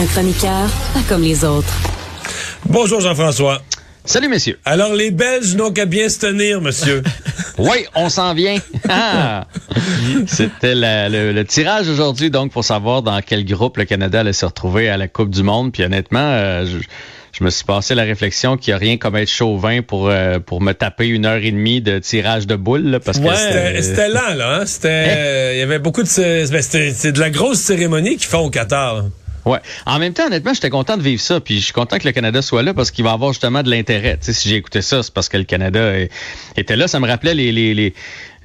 un chroniqueur pas comme les autres. Bonjour Jean-François. Salut, messieurs. Alors, les Belges n'ont qu'à bien se tenir, monsieur. oui, on s'en vient. Ah! C'était le, le, tirage aujourd'hui, donc, pour savoir dans quel groupe le Canada allait se retrouver à la Coupe du Monde. Puis honnêtement, euh, je, je, me suis passé la réflexion qu'il n'y a rien comme être chauvin pour, euh, pour me taper une heure et demie de tirage de boules. Là, parce ouais, que c'était lent, là. Hein? C'était, il y avait beaucoup de... C'est de la grosse cérémonie qu'ils font au Qatar. Ouais. En même temps, honnêtement, j'étais content de vivre ça, puis je suis content que le Canada soit là parce qu'il va avoir justement de l'intérêt. Si j'ai écouté ça, c'est parce que le Canada était là. Ça me rappelait les, les, les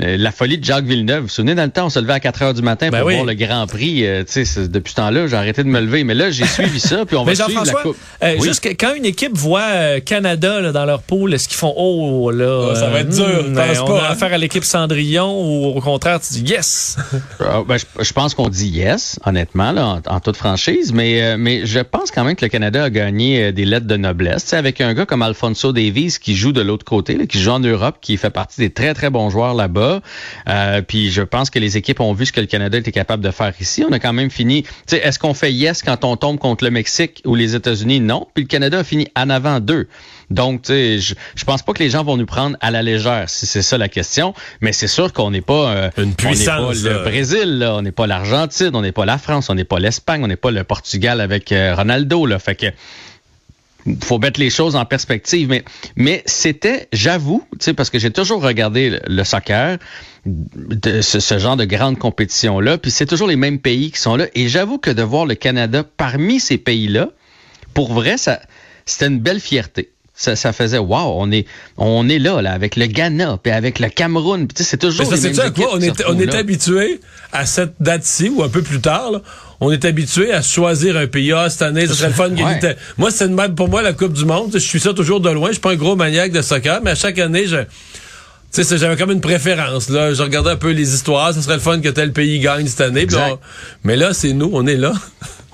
euh, la folie de Jacques Villeneuve. Vous vous souvenez, dans le temps, on se levait à 4 heures du matin Ben pour oui. voir le Grand Prix. Euh, depuis ce temps-là, j'ai arrêté de me lever. Mais là, j'ai suivi ça, puis on va Mais suivre la Jean-François, coupe. euh, Oui. juste que quand une équipe voit euh, Canada là, dans leur pool, est-ce qu'ils font oh là Oh, ça va être dur, hmm, pense ben, on pas, a hein? affaire à l'équipe Cendrillon ou au contraire tu dis yes. Euh, ben, je, je pense qu'on dit yes, honnêtement, là, en, en toute franchise, mais, euh, mais je pense quand même que le Canada a gagné euh, des lettres de noblesse. Avec un gars comme Alfonso Davies qui joue de l'autre côté, là, qui joue en Europe, qui fait partie des très, très bons joueurs là-bas. Euh, puis je pense que les équipes ont vu ce que le Canada était capable de faire ici. On a quand même fini. Tu sais, est-ce qu'on fait yes quand on tombe contre le Mexique ou les États-Unis? Non. Puis le Canada a fini en avant d'eux. Donc, tu sais, je, je pense pas que les gens vont nous prendre à la légère, si c'est ça la question. Mais c'est sûr qu'on n'est pas euh, Une on n'est pas le là. Brésil, là. on n'est pas l'Argentine, on n'est pas la France, on n'est pas l'Espagne, on n'est pas le Portugal avec euh, Ronaldo. Là. Fait que faut mettre les choses en perspective. Mais, mais c'était, j'avoue, parce que j'ai toujours regardé le, soccer, de ce, ce genre de grande compétition-là, puis c'est toujours les mêmes pays qui sont là. Et j'avoue que de voir le Canada parmi ces pays-là, pour vrai, ça, c'était une belle fierté. Ça, ça faisait wow, on est on est là là avec le Ghana puis avec le Cameroun, puis tu sais, c'est toujours ça, les mêmes quoi? On est, on est habitué à cette date-ci ou un peu plus tard, là, on est habitué à choisir un pays. Ah, cette année, ce serait le fun. Ouais. Moi, c'est même pour moi la Coupe du Monde. Je suis ça toujours de loin. Je suis pas un gros maniaque de soccer, mais à chaque année, je. Tu sais, j'avais comme une préférence. Là. Je regardais un peu les histoires. Ce serait le fun que tel pays gagne cette année. On- Mais là, c'est nous, on est là.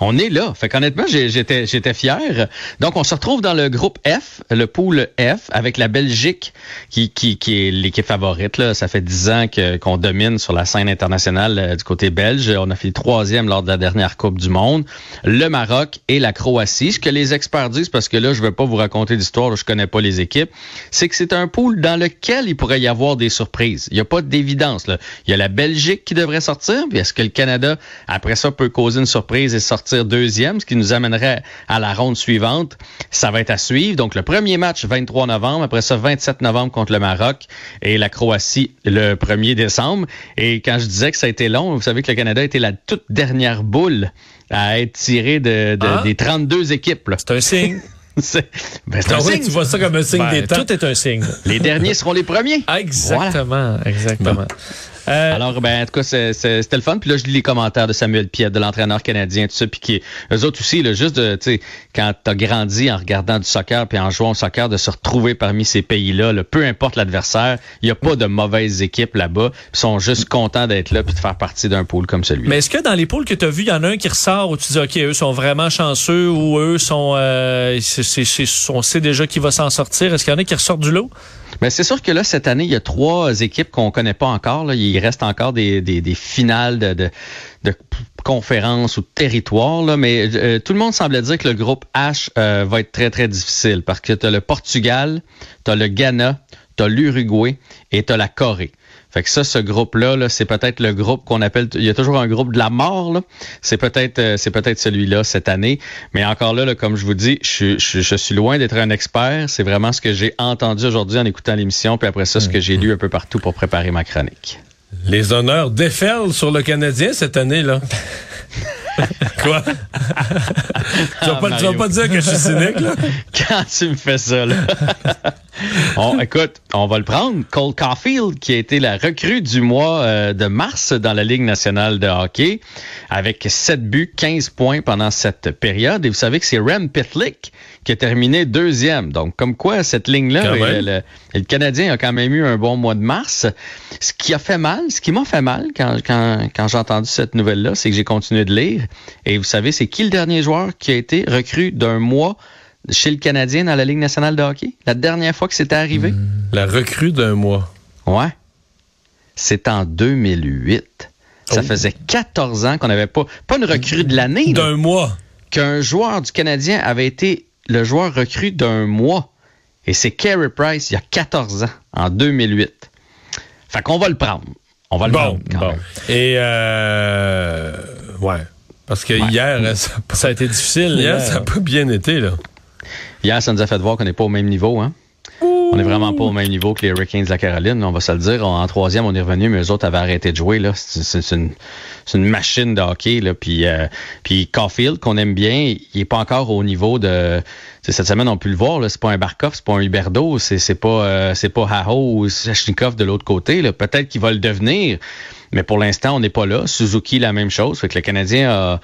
On est là. Fait qu'honnêtement, j'étais, j'étais fier. Donc, on se retrouve dans le groupe F, le pool F, avec la Belgique, qui, est l'équipe favorite. Ça fait dix ans qu'on domine sur la scène internationale euh, du côté belge. On a fait troisième lors de la dernière Coupe du Monde. Le Maroc et la Croatie. Ce que les experts disent, parce que là, je ne vais pas vous raconter d'histoire, là, je connais pas les équipes, c'est que c'est un pool dans lequel il pourrait y avoir des surprises. Il n'y a pas d'évidence. Il y a la Belgique qui devrait sortir, puis est-ce que le Canada, après ça, peut causer une surprise et sortir deuxième, ce qui nous amènerait à la ronde suivante? Ça va être à suivre. Donc, le premier match, 23 novembre, après ça, 27 novembre contre le Maroc et la Croatie le 1er décembre. Et quand je disais que ça a été long, vous savez que le Canada était la toute dernière boule à être tirée de, de- Ah. des 32 équipes. C'est un signe. C'est ben, un Ah ouais, signe. tu vois ça comme un signe Ben, des temps. tout est un signe. Les derniers seront les premiers. Exactement, exactement. Euh, Alors, ben, en tout cas, c'était le fun. Puis là, je lis les commentaires de Samuel Piette, de l'entraîneur canadien, tout ça. Puis qui, eux autres aussi, là, juste de, tu sais, quand t'as grandi en regardant du soccer puis en jouant au soccer, de se retrouver parmi ces pays-là, là, peu importe l'adversaire, il n'y a pas de mauvaises équipes là-bas. Ils sont juste contents d'être là puis de faire partie d'un pool comme celui-là. mais est-ce que dans les poules que tu as vues, il y en a un qui ressort où tu dis, OK, eux sont vraiment chanceux ou eux sont. Euh, c'est- c'est- c'est- on sait déjà qui va s'en sortir? Est-ce qu'il y en a qui ressortent du lot? Mais c'est sûr que là, cette année, il y a trois équipes qu'on connaît pas encore. Il reste encore des, finales de, conférences ou de territoires. Mais euh, tout le monde semblait dire que le groupe H euh, va être très, très difficile parce que tu as le Portugal, tu as le Ghana, tu as l'Uruguay et tu as la Corée. Fait que ça, ce groupe-là, -là, c'est peut-être le groupe qu'on appelle. Il y a toujours un groupe de la mort. Là. C'est peut-être, euh, c'est peut-être celui-là cette année. Mais encore là, là comme je vous dis, je, je, je suis loin d'être un expert. C'est vraiment ce que j'ai entendu aujourd'hui en écoutant l'émission, puis après ça, ce que j'ai lu un peu partout pour préparer ma chronique. Les honneurs déferlent sur le Canadien cette année-là. Quoi? tu, vas pas, tu vas pas dire que je suis cynique, là? Quand tu me fais ça, là. on, écoute, on va le prendre. Cole Caulfield, qui a été la recrue du mois euh, de mars dans la Ligue nationale de hockey, avec 7 buts, 15 points pendant cette période. Et vous savez que c'est Rem Pitlick qui a terminé deuxième. Donc, comme quoi, cette ligne-là, le, le, le, Canadien a quand même eu un bon mois de mars. Ce qui a fait mal, ce qui m'a fait mal quand, quand, quand j'ai entendu cette nouvelle-là, c'est que j'ai continué de lire. Et vous savez, c'est qui le dernier joueur qui a été recru d'un mois chez le Canadien dans la Ligue nationale de hockey? La dernière fois que c'était arrivé? La recrue d'un mois. Ouais. C'est en 2008. Ça oh. faisait 14 ans qu'on n'avait pas, pas une recrue de l'année. D'un mois. Qu'un joueur du Canadien avait été le joueur recru d'un mois. Et c'est Carey Price il y a 14 ans, en 2008. Fait qu'on va le prendre. On va le bon, prendre. Quand bon. même. Et euh, ouais. Parce que Ouais. hier, ça, Ça a été difficile. hier, hier. ça n'a pas bien été, là. Hier, ça nous a fait voir qu'on n'est pas au même niveau. Hein? On n'est vraiment pas au même niveau que les Hurricanes de la Caroline. On va se le dire. En troisième, on est revenu, mais eux autres avaient arrêté de jouer. là. C'est une, machine de hockey. Là. Puis, euh, puis Caulfield, qu'on aime bien, il est pas encore au niveau de... Cette semaine, on peut le voir. C'est pas un Barkov, c'est pas un Huberdo, c'est pas euh, c'est pas Haho ou Sachnikov de l'autre côté. Peut-être qu'il va le devenir, mais pour l'instant, on n'est pas là. Suzuki, la même chose. Fait que le Canadien a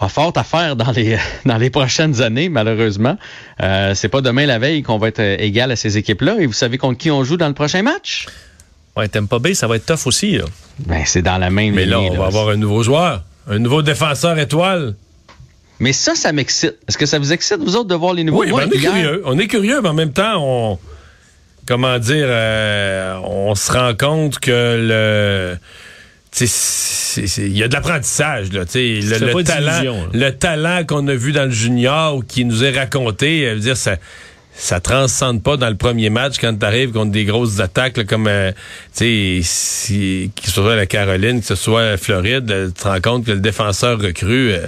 a fort à faire dans les dans les prochaines années, malheureusement. Euh, c'est pas demain la veille qu'on va être euh, égal à ces équipes-là. Et vous savez contre qui on joue dans le prochain match? Ouais, Tampa Bay, ça va être tough aussi. Là. Ben, c'est dans la même Mais là, on va avoir un nouveau joueur. Un nouveau défenseur étoile. Mais ça, ça m'excite. Est-ce que ça vous excite, vous autres, de voir les nouveaux? Oui, Moi, ben, on est hier- curieux. On est curieux, mais en même temps, on. Comment dire, euh, on se rend compte que le. Il y a de l'apprentissage, là. Le, talent, là. le talent qu'on a vu dans le junior ou qui nous est raconté, euh, je veux dire, ça. Ça transcende pas dans le premier match quand tu arrives contre des grosses attaques là, comme euh, tu sais si, que ce soit la Caroline, que ce soit Floride, euh, tu te rends compte que le défenseur recru euh,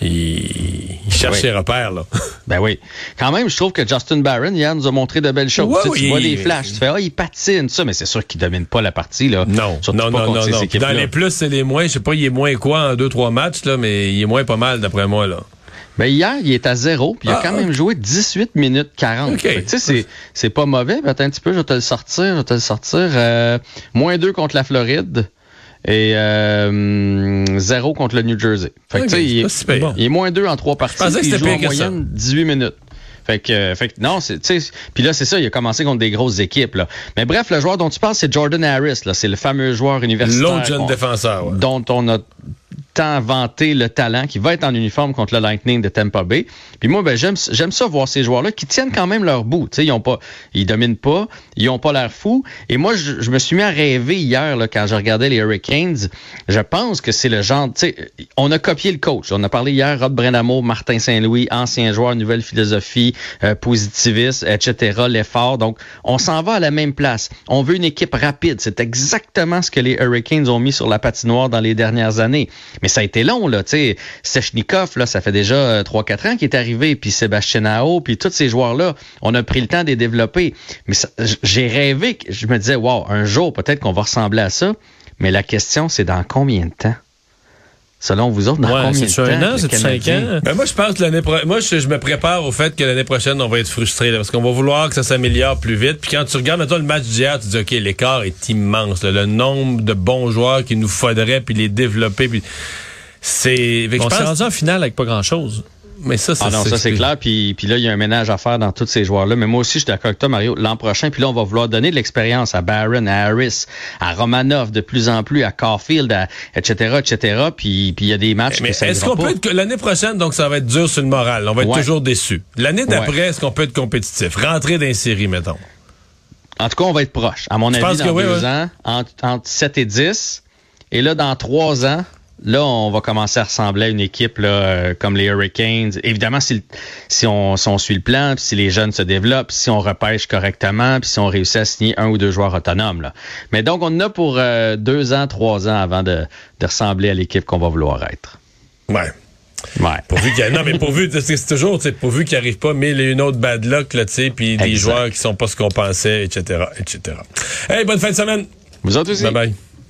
il, il cherche Oui. ses repères là. Ben oui. Quand même, je trouve que Justin Barron, hier, nous a montré de belles choses. Tu, sais, tu oui. vois des flashs, tu fais, ah, il patine, ça, mais c'est sûr qu'il domine pas la partie, là. Non, Surtout non, non, non, non. Dans les plus, c'est les moins. Je sais pas, il est moins quoi en deux, trois matchs, là, mais il est moins pas mal, d'après moi, là. Ben hier, il est à zéro, puis il a Ah, quand même joué 18 minutes 40. OK. Fait que, Tu sais, c'est, pas mauvais, attends un petit peu, je vais te le sortir, je vais te le sortir. Euh, moins 2 contre la Floride et euh, zéro contre le New Jersey. Fait que, il, est- si pire. il est moins 2 en trois parties, il joue en moyenne 18 minutes. Fait que, euh, fait que non, puis là, c'est ça, il a commencé contre des grosses équipes, là. Mais bref, le joueur dont tu parles, c'est Jordan Harris, là. C'est le fameux joueur universitaire. L'autre jeune défenseur. ouais. dont on a tant vanté le talent, qui va être en uniforme contre le Lightning de Tampa Bay. Puis moi, ben, j'aime, j'aime ça voir ces joueurs-là qui tiennent quand même leur bout. Tu sais, ils ont pas, ils dominent pas, ils ont pas l'air fous. Et moi, je, je me suis mis à rêver hier, là, quand je regardais les Hurricanes. Je pense que c'est le genre, on a copié le coach. On a parlé hier, Rod Brenamo, Martin Saint-Louis, ancien joueur, nouvelle philosophie, euh, positiviste, etc., l'effort. Donc, on s'en va à la même place. On veut une équipe rapide. C'est exactement ce que les Hurricanes ont mis sur la patinoire dans les dernières années. Mais ça a été long, là, tu sais. Sechnikov, là, ça fait déjà euh, 3-4 ans qu'il est arrivé, puis Sébastien Ao, puis tous ces joueurs-là, on a pris le temps de les développer. Mais j'ai rêvé, je me disais, wow, un jour, peut-être qu'on va ressembler à ça. Mais la question, c'est dans combien de temps? Selon vous autres, dans Ouais, combien de c'est-tu temps? un an, le c'est-tu cinq ans? Ben moi, je pense que l'année pro- Moi, je, je me prépare au fait que l'année prochaine, on va être frustré. là, parce qu'on va vouloir que ça s'améliore plus vite. Puis quand tu regardes, maintenant le match d'hier, tu te dis, OK, l'écart est immense. là. le nombre de bons joueurs qu'il nous faudrait, puis les développer. Puis c'est. On s'est rendu en finale avec pas grand-chose. Mais ça, Ah non, ça c'est clair. Puis, puis là, il y a un ménage à faire dans tous ces joueurs-là. Mais moi aussi, je suis d'accord avec toi, Mario. L'an prochain, puis là, on va vouloir donner de l'expérience à Barron, à Harris, à Romanov de plus en plus, à Caulfield, à, etc., etc. Puis, puis il y a des matchs Mais est-ce qu'on peut être l'année prochaine, donc ça va être dur sur le moral. On va être Ouais. toujours déçu. L'année d'après, Ouais. est-ce qu'on peut être compétitif? Rentrer dans les séries, mettons. En tout cas, on va être proche. À mon avis, dans que oui, deux ouais. ans, entre, entre 7 et 10. Et là, dans trois ans, là, on va commencer à ressembler à une équipe là, euh, comme les Hurricanes. Évidemment, si, si, on, si on suit le plan, puis si les jeunes se développent, si on repêche correctement, puis si on réussit à signer un ou deux joueurs autonomes. Là. Mais donc, on en a pour euh, deux ans, trois ans avant de, de ressembler à l'équipe qu'on va vouloir être. Ouais. Ouais. Pourvu qu'il y a- non, mais pourvu, c'est toujours, tu sais, pourvu qu'il arrive pas mille et une autres bad luck, là, tu sais, puis des joueurs qui sont pas ce qu'on pensait, etc., etc. Hey, bonne fin de semaine. Vous autres aussi? Bye bye.